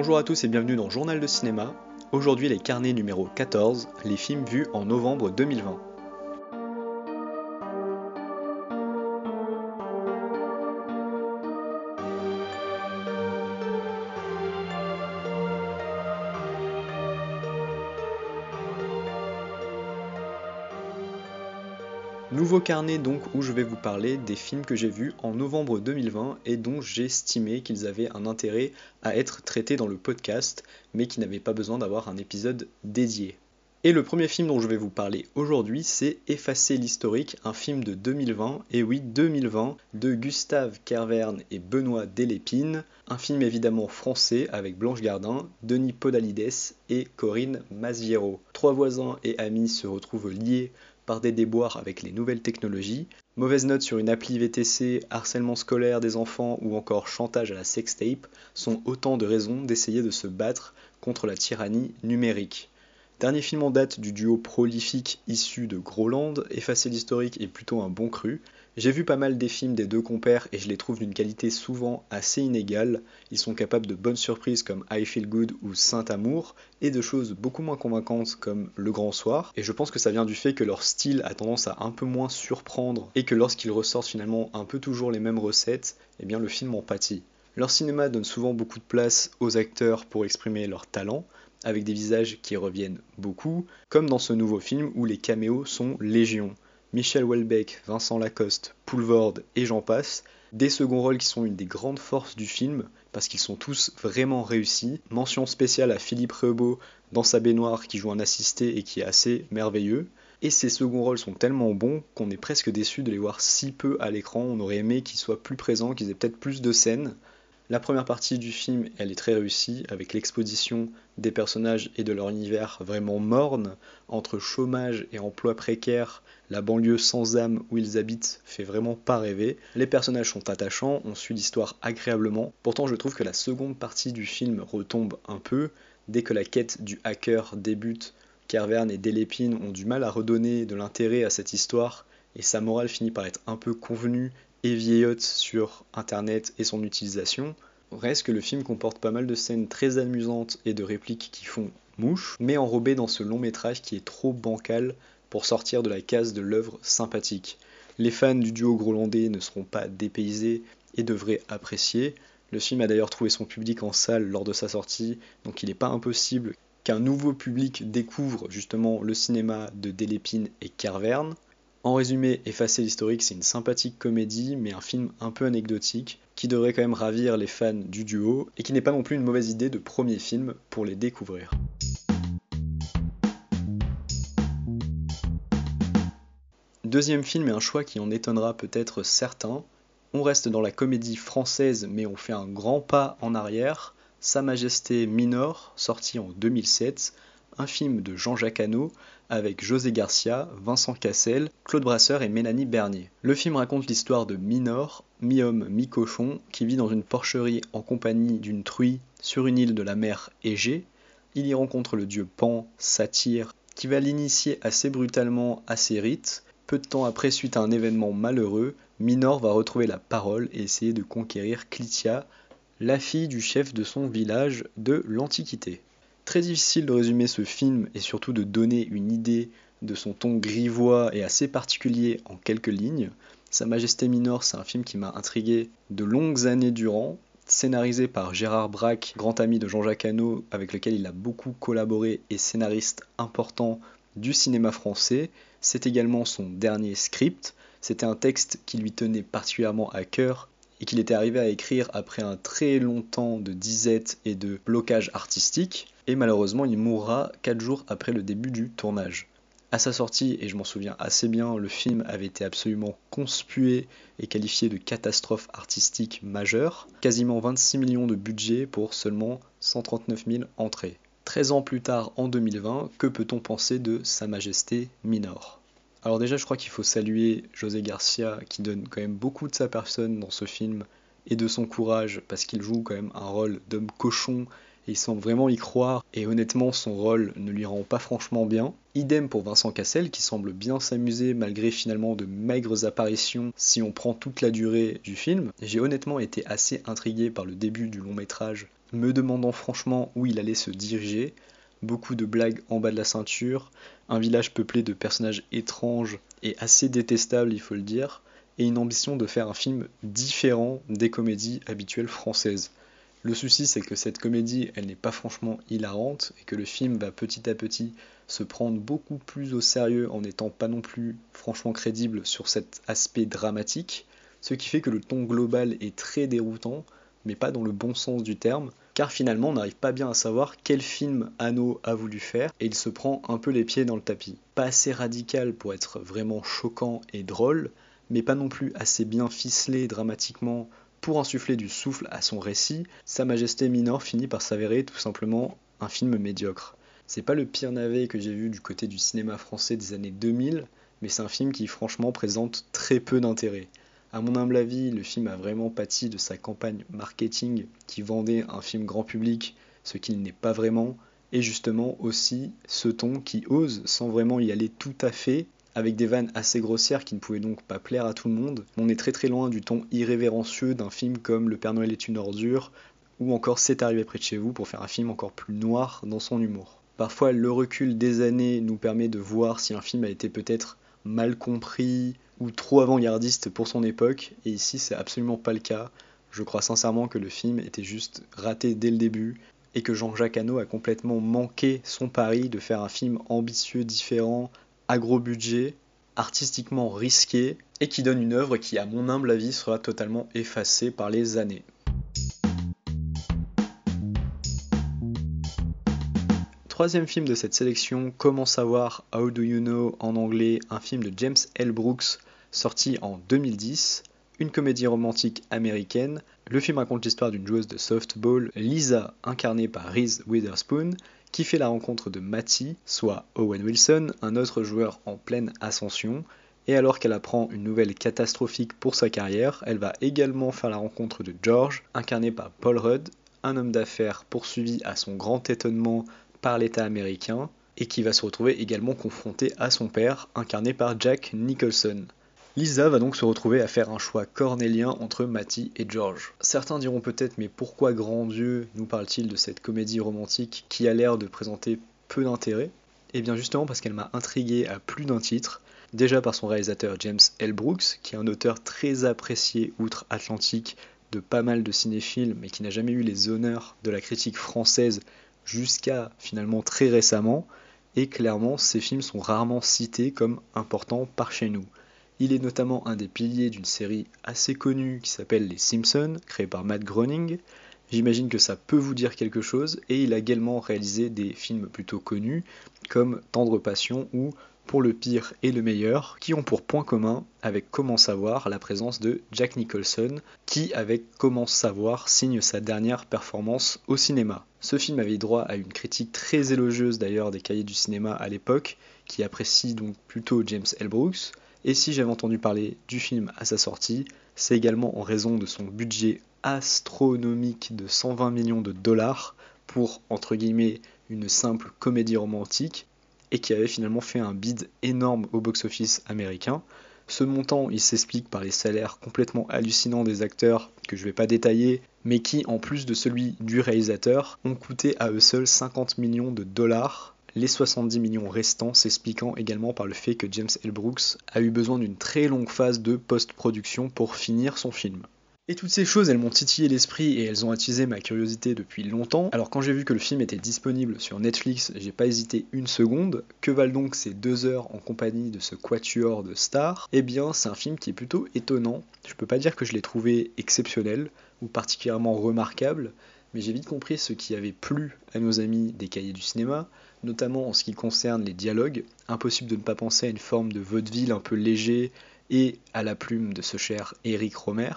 Bonjour à tous et bienvenue dans Journal de cinéma. Aujourd'hui les carnets numéro 14, les films vus en novembre 2020. Donc où je vais vous parler des films que j'ai vus en novembre 2020 et dont j'estimais qu'ils avaient un intérêt à être traités dans le podcast, mais qui n'avaient pas besoin d'avoir un épisode dédié. Et le premier film dont je vais vous parler aujourd'hui, c'est Effacer l'historique, un film de 2020, et oui 2020, de Gustave Kervern et Benoît Delépine, un film évidemment français avec Blanche Gardin, Denis Podalides et Corinne Masiero. Trois voisins et amis se retrouvent liés par des déboires avec les nouvelles technologies, mauvaise note sur une appli VTC, harcèlement scolaire des enfants ou encore chantage à la sextape sont autant de raisons d'essayer de se battre contre la tyrannie numérique. Dernier film en date du duo prolifique issu de Groland, Effacer l'historique est plutôt un bon cru, j'ai vu pas mal des films des deux compères et je les trouve d'une qualité souvent assez inégale. Ils sont capables de bonnes surprises comme I Feel Good ou Saint Amour et de choses beaucoup moins convaincantes comme Le Grand Soir. Et je pense que ça vient du fait que leur style a tendance à un peu moins surprendre et que lorsqu'ils ressortent finalement un peu toujours les mêmes recettes, eh bien le film en pâtit. Leur cinéma donne souvent beaucoup de place aux acteurs pour exprimer leur talent, avec des visages qui reviennent beaucoup, comme dans ce nouveau film où les caméos sont légion. Michel Houellebecq, Vincent Lacoste, Poulvord et j'en passe, des seconds rôles qui sont une des grandes forces du film, parce qu'ils sont tous vraiment réussis. Mention spéciale à Philippe Rebaud dans sa baignoire qui joue un assisté et qui est assez merveilleux. Et ces seconds rôles sont tellement bons qu'on est presque déçu de les voir si peu à l'écran. On aurait aimé qu'ils soient plus présents, qu'ils aient peut-être plus de scènes. La première partie du film, elle est très réussie, avec l'exposition des personnages et de leur univers vraiment morne, entre chômage et emploi précaire, la banlieue sans âme où ils habitent fait vraiment pas rêver. Les personnages sont attachants, on suit l'histoire agréablement. Pourtant, je trouve que la seconde partie du film retombe un peu. Dès que la quête du hacker débute, Kervern et Delépine ont du mal à redonner de l'intérêt à cette histoire, et sa morale finit par être un peu convenue et vieillotte sur Internet et son utilisation. Reste que le film comporte pas mal de scènes très amusantes et de répliques qui font mouche, mais enrobées dans ce long métrage qui est trop bancal pour sortir de la case de l'œuvre sympathique. Les fans du duo grolandais ne seront pas dépaysés et devraient apprécier. Le film a d'ailleurs trouvé son public en salle lors de sa sortie, donc il n'est pas impossible qu'un nouveau public découvre justement le cinéma de Delépine et Carverne. En résumé, Effacer l'historique, c'est une sympathique comédie, mais un film un peu anecdotique, qui devrait quand même ravir les fans du duo, et qui n'est pas non plus une mauvaise idée de premier film pour les découvrir. Deuxième film est un choix qui en étonnera peut-être certains. On reste dans la comédie française, mais on fait un grand pas en arrière. Sa Majesté Minor, sorti en 2007, un film de Jean-Jacques Hano avec José Garcia, Vincent Cassel, Claude Brasseur et Mélanie Bernier. Le film raconte l'histoire de Minor, mi-homme, mi-cochon, qui vit dans une porcherie en compagnie d'une truie sur une île de la mer Égée. Il y rencontre le dieu Pan, Satyre, qui va l'initier assez brutalement à ses rites. Peu de temps après, suite à un événement malheureux, Minor va retrouver la parole et essayer de conquérir Clitia, la fille du chef de son village de l'Antiquité. Très difficile de résumer ce film et surtout de donner une idée de son ton grivois et assez particulier en quelques lignes. Sa Majesté Minor, c'est un film qui m'a intrigué de longues années durant, scénarisé par Gérard Braque, grand ami de Jean-Jacques Hano, avec lequel il a beaucoup collaboré et scénariste important du cinéma français. C'est également son dernier script. C'était un texte qui lui tenait particulièrement à cœur et qu'il était arrivé à écrire après un très long temps de disette et de blocage artistique, et malheureusement il mourra 4 jours après le début du tournage. À sa sortie, et je m'en souviens assez bien, le film avait été absolument conspué et qualifié de catastrophe artistique majeure, quasiment 26 millions de budget pour seulement 139 000 entrées. 13 ans plus tard, en 2020, que peut-on penser de Sa Majesté Minor? Alors déjà, je crois qu'il faut saluer José Garcia qui donne quand même beaucoup de sa personne dans ce film et de son courage parce qu'il joue quand même un rôle d'homme cochon et il semble vraiment y croire, et honnêtement son rôle ne lui rend pas franchement bien. Idem pour Vincent Cassel qui semble bien s'amuser malgré finalement de maigres apparitions si on prend toute la durée du film. J'ai honnêtement été assez intrigué par le début du long métrage, me demandant franchement où il allait se diriger. Beaucoup de blagues en bas de la ceinture, un village peuplé de personnages étranges et assez détestables il faut le dire, et une ambition de faire un film différent des comédies habituelles françaises. Le souci, c'est que cette comédie, elle n'est pas franchement hilarante et que le film va petit à petit se prendre beaucoup plus au sérieux en n'étant pas non plus franchement crédible sur cet aspect dramatique, ce qui fait que le ton global est très déroutant, mais pas dans le bon sens du terme, car finalement on n'arrive pas bien à savoir quel film Anno a voulu faire et il se prend un peu les pieds dans le tapis. Pas assez radical pour être vraiment choquant et drôle, mais pas non plus assez bien ficelé dramatiquement pour insuffler du souffle à son récit, Sa Majesté Minor finit par s'avérer tout simplement un film médiocre. C'est pas le pire navet que j'ai vu du côté du cinéma français des années 2000, mais c'est un film qui franchement présente très peu d'intérêt. À mon humble avis, le film a vraiment pâti de sa campagne marketing qui vendait un film grand public, ce qu'il n'est pas vraiment, et justement aussi ce ton qui ose, sans vraiment y aller tout à fait, avec des vannes assez grossières qui ne pouvaient donc pas plaire à tout le monde. On est très très loin du ton irrévérencieux d'un film comme Le Père Noël est une ordure ou encore C'est arrivé près de chez vous pour faire un film encore plus noir dans son humour. Parfois le recul des années nous permet de voir si un film a été peut-être mal compris ou trop avant-gardiste pour son époque et ici c'est absolument pas le cas. Je crois sincèrement que le film était juste raté dès le début et que Jean-Jacques Hano a complètement manqué son pari de faire un film ambitieux, différent, à gros budget, artistiquement risqué, et qui donne une œuvre qui, à mon humble avis, sera totalement effacée par les années. Troisième film de cette sélection, Comment savoir, How Do You Know en anglais, un film de James L. Brooks sorti en 2010, une comédie romantique américaine. Le film raconte l'histoire d'une joueuse de softball, Lisa, incarnée par Reese Witherspoon, qui fait la rencontre de Matty, soit Owen Wilson, un autre joueur en pleine ascension, et alors qu'elle apprend une nouvelle catastrophique pour sa carrière, elle va également faire la rencontre de George, incarné par Paul Rudd, un homme d'affaires poursuivi à son grand étonnement par l'État américain, et qui va se retrouver également confronté à son père, incarné par Jack Nicholson. Lisa va donc se retrouver à faire un choix cornélien entre Matty et George. Certains diront peut-être mais pourquoi grand Dieu nous parle-t-il de cette comédie romantique qui a l'air de présenter peu d'intérêt? Eh bien justement parce qu'elle m'a intrigué à plus d'un titre, déjà par son réalisateur James L. Brooks, qui est un auteur très apprécié outre-Atlantique de pas mal de cinéphiles, mais qui n'a jamais eu les honneurs de la critique française jusqu'à finalement très récemment, et clairement ces films sont rarement cités comme importants par chez nous. Il est notamment un des piliers d'une série assez connue qui s'appelle Les Simpsons, créée par Matt Groening. J'imagine que ça peut vous dire quelque chose, et il a également réalisé des films plutôt connus comme Tendre Passion ou Pour le pire et le meilleur, qui ont pour point commun avec Comment savoir la présence de Jack Nicholson, qui avec Comment savoir signe sa dernière performance au cinéma. Ce film avait droit à une critique très élogieuse d'ailleurs des cahiers du cinéma à l'époque, qui apprécie donc plutôt James L. Brooks, et si j'avais entendu parler du film à sa sortie, c'est également en raison de son budget astronomique de 120 millions de dollars pour, entre guillemets, une simple comédie romantique, et qui avait finalement fait un bid énorme au box-office américain. Ce montant, il s'explique par les salaires complètement hallucinants des acteurs, que je ne vais pas détailler, mais qui, en plus de celui du réalisateur, ont coûté à eux seuls 50 millions de dollars les 70 millions restants s'expliquant également par le fait que James L. Brooks a eu besoin d'une très longue phase de post-production pour finir son film. Et toutes ces choses, elles m'ont titillé l'esprit et elles ont attisé ma curiosité depuis longtemps. Alors quand j'ai vu que le film était disponible sur Netflix, j'ai pas hésité une seconde. Que valent donc ces deux heures en compagnie de ce quatuor de stars? Eh bien, c'est un film qui est plutôt étonnant. Je peux pas dire que je l'ai trouvé exceptionnel ou particulièrement remarquable, mais j'ai vite compris ce qui avait plu à nos amis des cahiers du cinéma, notamment en ce qui concerne les dialogues. Impossible de ne pas penser à une forme de vaudeville un peu léger et à la plume de ce cher Eric Romer.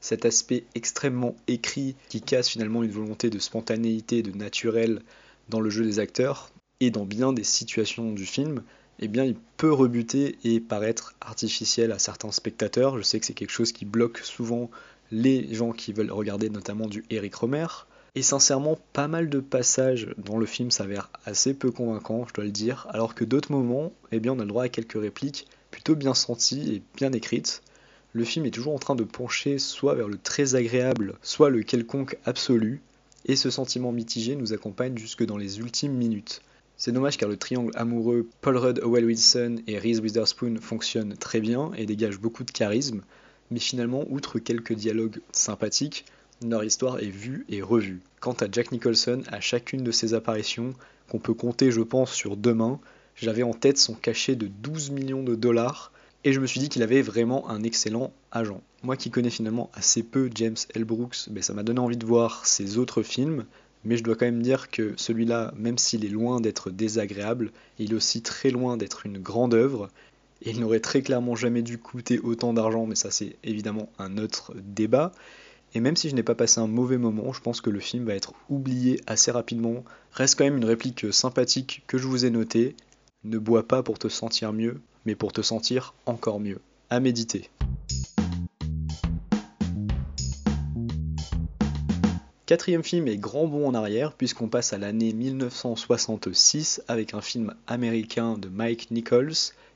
Cet aspect extrêmement écrit qui casse finalement une volonté de spontanéité, de naturel dans le jeu des acteurs et dans bien des situations du film, eh bien il peut rebuter et paraître artificiel à certains spectateurs. Je sais que c'est quelque chose qui bloque souvent les gens qui veulent regarder notamment du Eric Romer. Et sincèrement, pas mal de passages dans le film s'avèrent assez peu convaincants, je dois le dire, alors que d'autres moments, eh bien, on a le droit à quelques répliques plutôt bien senties et bien écrites. Le film est toujours en train de pencher soit vers le très agréable, soit le quelconque absolu, et ce sentiment mitigé nous accompagne jusque dans les ultimes minutes. C'est dommage car le triangle amoureux Paul Rudd, Owen Wilson et Reese Witherspoon fonctionne très bien et dégage beaucoup de charisme, mais finalement, outre quelques dialogues sympathiques, leur histoire est vue et revue. Quant à Jack Nicholson, à chacune de ses apparitions, qu'on peut compter je pense sur deux mains, j'avais en tête son cachet de 12 millions de dollars, et je me suis dit qu'il avait vraiment un excellent agent. Moi qui connais finalement assez peu James L. Brooks, ben, ça m'a donné envie de voir ses autres films, mais je dois quand même dire que celui-là, même s'il est loin d'être désagréable, il est aussi très loin d'être une grande œuvre, et il n'aurait très clairement jamais dû coûter autant d'argent, mais ça c'est évidemment un autre débat. Et même si je n'ai pas passé un mauvais moment, je pense que le film va être oublié assez rapidement. Reste quand même une réplique sympathique que je vous ai notée. Ne bois pas pour te sentir mieux, mais pour te sentir encore mieux. À méditer. Quatrième film est grand bond en arrière puisqu'on passe à l'année 1966 avec un film américain de Mike Nichols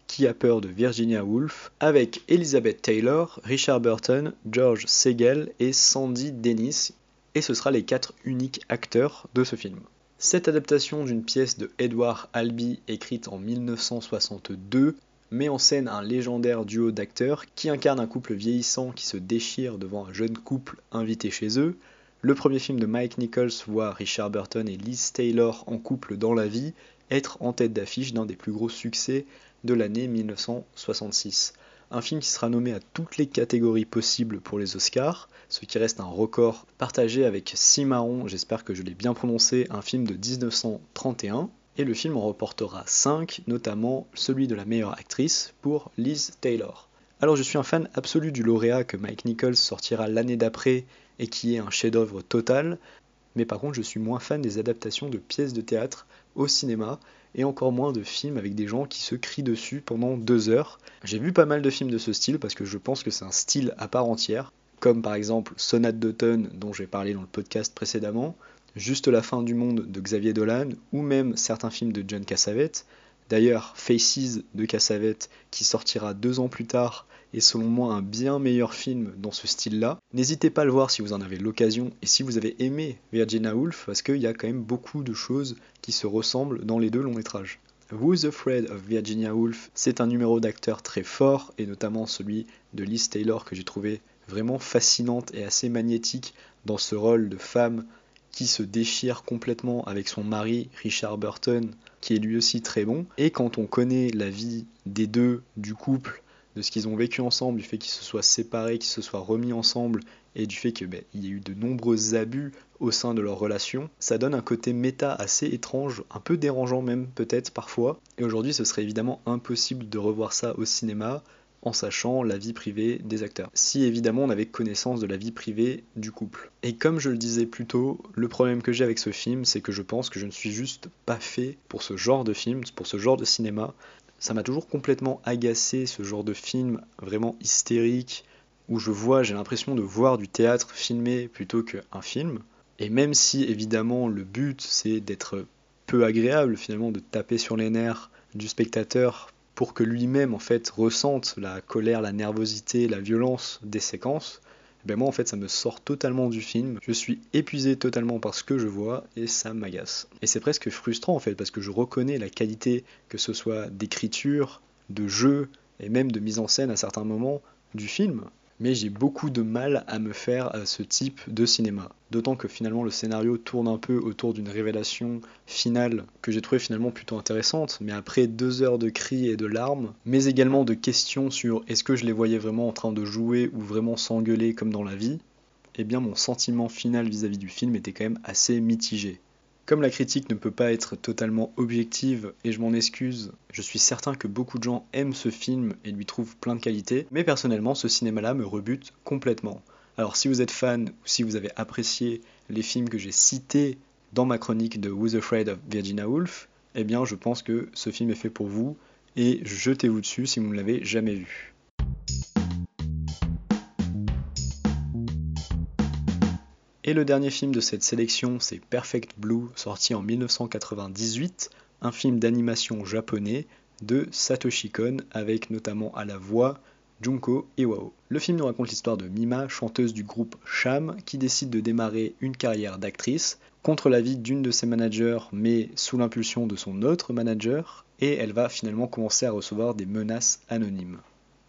qui a peur de Virginia Woolf avec Elizabeth Taylor, Richard Burton, George Segel et Sandy Dennis et ce sera les quatre uniques acteurs de ce film. Cette adaptation d'une pièce de Edward Albee écrite en 1962 met en scène un légendaire duo d'acteurs qui incarne un couple vieillissant qui se déchire devant un jeune couple invité chez eux, le premier film de Mike Nichols voit Richard Burton et Liz Taylor en couple dans la vie être en tête d'affiche d'un des plus gros succès de l'année 1966. Un film qui sera nommé à toutes les catégories possibles pour les Oscars, ce qui reste un record partagé avec Cimarron, j'espère que je l'ai bien prononcé, un film de 1931. Et le film en reportera 5, notamment celui de la meilleure actrice pour Liz Taylor. Alors je suis un fan absolu du lauréat que Mike Nichols sortira l'année d'après et qui est un chef-d'œuvre total, mais par contre je suis moins fan des adaptations de pièces de théâtre au cinéma et encore moins de films avec des gens qui se crient dessus pendant deux heures. J'ai vu pas mal de films de ce style parce que je pense que c'est un style à part entière, comme par exemple Sonate d'automne dont j'ai parlé dans le podcast précédemment, Juste la fin du monde de Xavier Dolan ou même certains films de John Cassavetes. D'ailleurs, Faces de Cassavetes qui sortira deux ans plus tard est selon moi un bien meilleur film dans ce style-là. N'hésitez pas à le voir si vous en avez l'occasion et si vous avez aimé Virginia Woolf parce qu'il y a quand même beaucoup de choses qui se ressemblent dans les deux longs métrages. Who's Afraid of Virginia Woolf, c'est un numéro d'acteur très fort et notamment celui de Liz Taylor que j'ai trouvé vraiment fascinante et assez magnétique dans ce rôle de femme se déchire complètement avec son mari Richard Burton qui est lui aussi très bon et quand on connaît la vie des deux du couple de ce qu'ils ont vécu ensemble, du fait qu'ils se soient séparés, qu'ils se soient remis ensemble, et du fait qu'il ben, y a eu de nombreux abus au sein de leur relation, ça donne un côté méta assez étrange, un peu dérangeant même peut-être parfois. Et aujourd'hui, ce serait évidemment impossible de revoir ça au cinéma en sachant la vie privée des acteurs. Si évidemment on avait connaissance de la vie privée du couple. Et comme je le disais plus tôt, le problème que j'ai avec ce film, c'est que je pense que je ne suis juste pas fait pour ce genre de film, pour ce genre de cinéma ça m'a toujours complètement agacé ce genre de film vraiment hystérique où je vois, j'ai l'impression de voir du théâtre filmé plutôt qu'un film. Et même si évidemment le but c'est d'être peu agréable finalement, de taper sur les nerfs du spectateur pour que lui-même en fait ressente la colère, la nervosité, la violence des séquences, ben moi en fait ça me sort totalement du film. Je suis épuisé totalement par ce que je vois et ça m'agace. Et c'est presque frustrant en fait parce que je reconnais la qualité que ce soit d'écriture, de jeu et même de mise en scène à certains moments du film mais j'ai beaucoup de mal à me faire à ce type de cinéma. D'autant que finalement le scénario tourne un peu autour d'une révélation finale que j'ai trouvé finalement plutôt intéressante, mais après deux heures de cris et de larmes, mais également de questions sur est-ce que je les voyais vraiment en train de jouer ou vraiment s'engueuler comme dans la vie, eh bien mon sentiment final vis à -vis du film était quand même assez mitigé. Comme la critique ne peut pas être totalement objective, et je m'en excuse, je suis certain que beaucoup de gens aiment ce film et lui trouvent plein de qualités, mais personnellement ce cinéma-là me rebute complètement. Alors si vous êtes fan ou si vous avez apprécié les films que j'ai cités dans ma chronique de Who's Afraid of Virginia Woolf, eh bien je pense que ce film est fait pour vous et jetez-vous dessus si vous ne l'avez jamais vu. Et le dernier film de cette sélection, c'est Perfect Blue, sorti en 1998, un film d'animation japonais de Satoshi Kon, avec notamment à la voix Junko Iwao. Le film nous raconte l'histoire de Mima, chanteuse du groupe Sham, qui décide de démarrer une carrière d'actrice contre l'avis d'une de ses managers, mais sous l'impulsion de son autre manager, et elle va finalement commencer à recevoir des menaces anonymes.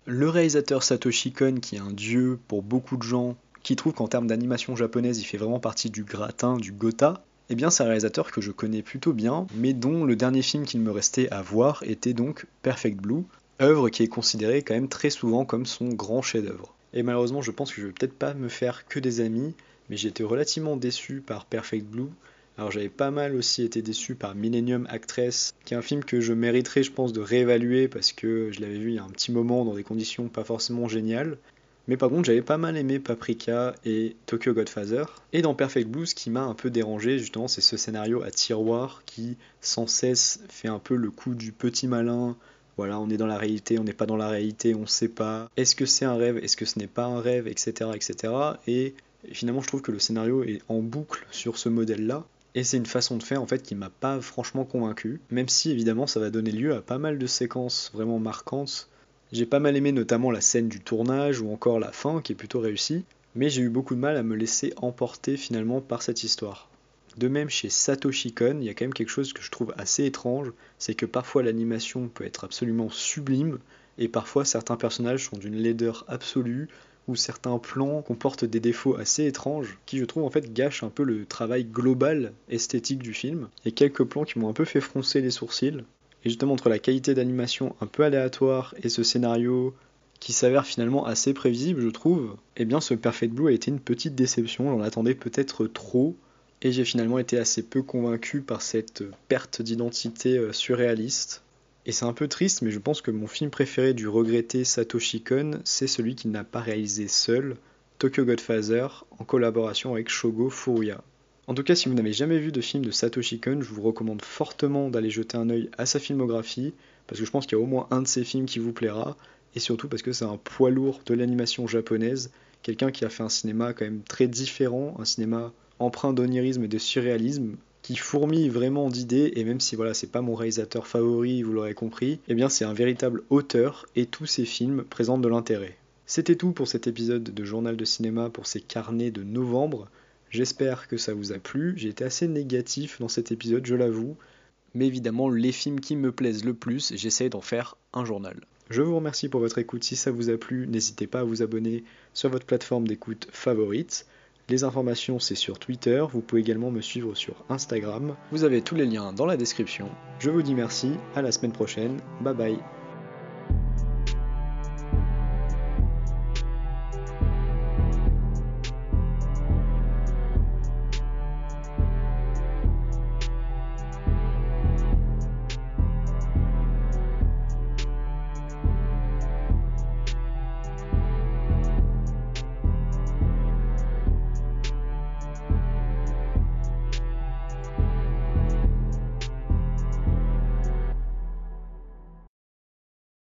Le réalisateur Satoshi Kon, qui est un dieu pour beaucoup de gens, qui trouve qu'en termes d'animation japonaise, il fait vraiment partie du gratin, du Gotha, eh bien c'est un réalisateur que je connais plutôt bien, mais dont le dernier film qu'il me restait à voir était donc Perfect Blue, œuvre qui est considérée quand même très souvent comme son grand chef-d'œuvre. Et malheureusement, je pense que je vais peut-être pas me faire que des amis, mais j'ai été relativement déçu par Perfect Blue. Alors j'avais pas mal aussi été déçu par Millennium Actress, qui est un film que je mériterais je pense de réévaluer parce que je l'avais vu il y a un petit moment dans des conditions pas forcément géniales. Mais par contre j'avais pas mal aimé Paprika et Tokyo Godfather. Et dans Perfect Blue ce qui m'a un peu dérangé justement c'est ce scénario à tiroir qui sans cesse fait un peu le coup du petit malin, voilà, on est dans la réalité, on n'est pas dans la réalité, on sait pas. Est-ce que c'est un rêve, est-ce que ce n'est pas un rêve, etc., etc. Et finalement, je trouve que le scénario est en boucle sur ce modèle-là. Et c'est une façon de faire en fait qui m'a pas franchement convaincu, même si évidemment ça va donner lieu à pas mal de séquences vraiment marquantes. J'ai pas mal aimé notamment la scène du tournage ou encore la fin qui est plutôt réussie, mais j'ai eu beaucoup de mal à me laisser emporter finalement par cette histoire. De même chez Satoshi Kon, il y a quand même quelque chose que je trouve assez étrange, c'est que parfois l'animation peut être absolument sublime, et parfois certains personnages sont d'une laideur absolue, ou certains plans comportent des défauts assez étranges, qui je trouve en fait gâchent un peu le travail global esthétique du film. A quelques plans qui m'ont un peu fait froncer les sourcils, et justement entre la qualité d'animation un peu aléatoire et ce scénario qui s'avère finalement assez prévisible, je trouve, eh bien ce Perfect Blue a été une petite déception, j'en attendais peut-être trop, et j'ai finalement été assez peu convaincu par cette perte d'identité euh, surréaliste. Et c'est un peu triste, mais je pense que mon film préféré du regretté Satoshi Kon, c'est celui qu'il n'a pas réalisé seul, Tokyo Godfather, en collaboration avec Shogo Furuya. En tout cas, si vous n'avez jamais vu de film de Satoshi Kon, je vous recommande fortement d'aller jeter un œil à sa filmographie, parce que je pense qu'il y a au moins un de ses films qui vous plaira, et surtout parce que c'est un poids lourd de l'animation japonaise, quelqu'un qui a fait un cinéma quand même très différent, un cinéma empreint d'onirisme et de surréalisme qui fourmille vraiment d'idées et même si voilà c'est pas mon réalisateur favori vous l'aurez compris eh bien c'est un véritable auteur et tous ses films présentent de l'intérêt. C'était tout pour cet épisode de journal de cinéma pour ces carnets de novembre j'espère que ça vous a plu j'ai été assez négatif dans cet épisode je l'avoue mais évidemment les films qui me plaisent le plus j'essaie d'en faire un journal je vous remercie pour votre écoute si ça vous a plu n'hésitez pas à vous abonner sur votre plateforme d'écoute favorite les informations, c'est sur Twitter. Vous pouvez également me suivre sur Instagram. Vous avez tous les liens dans la description. Je vous dis merci. À la semaine prochaine. Bye bye.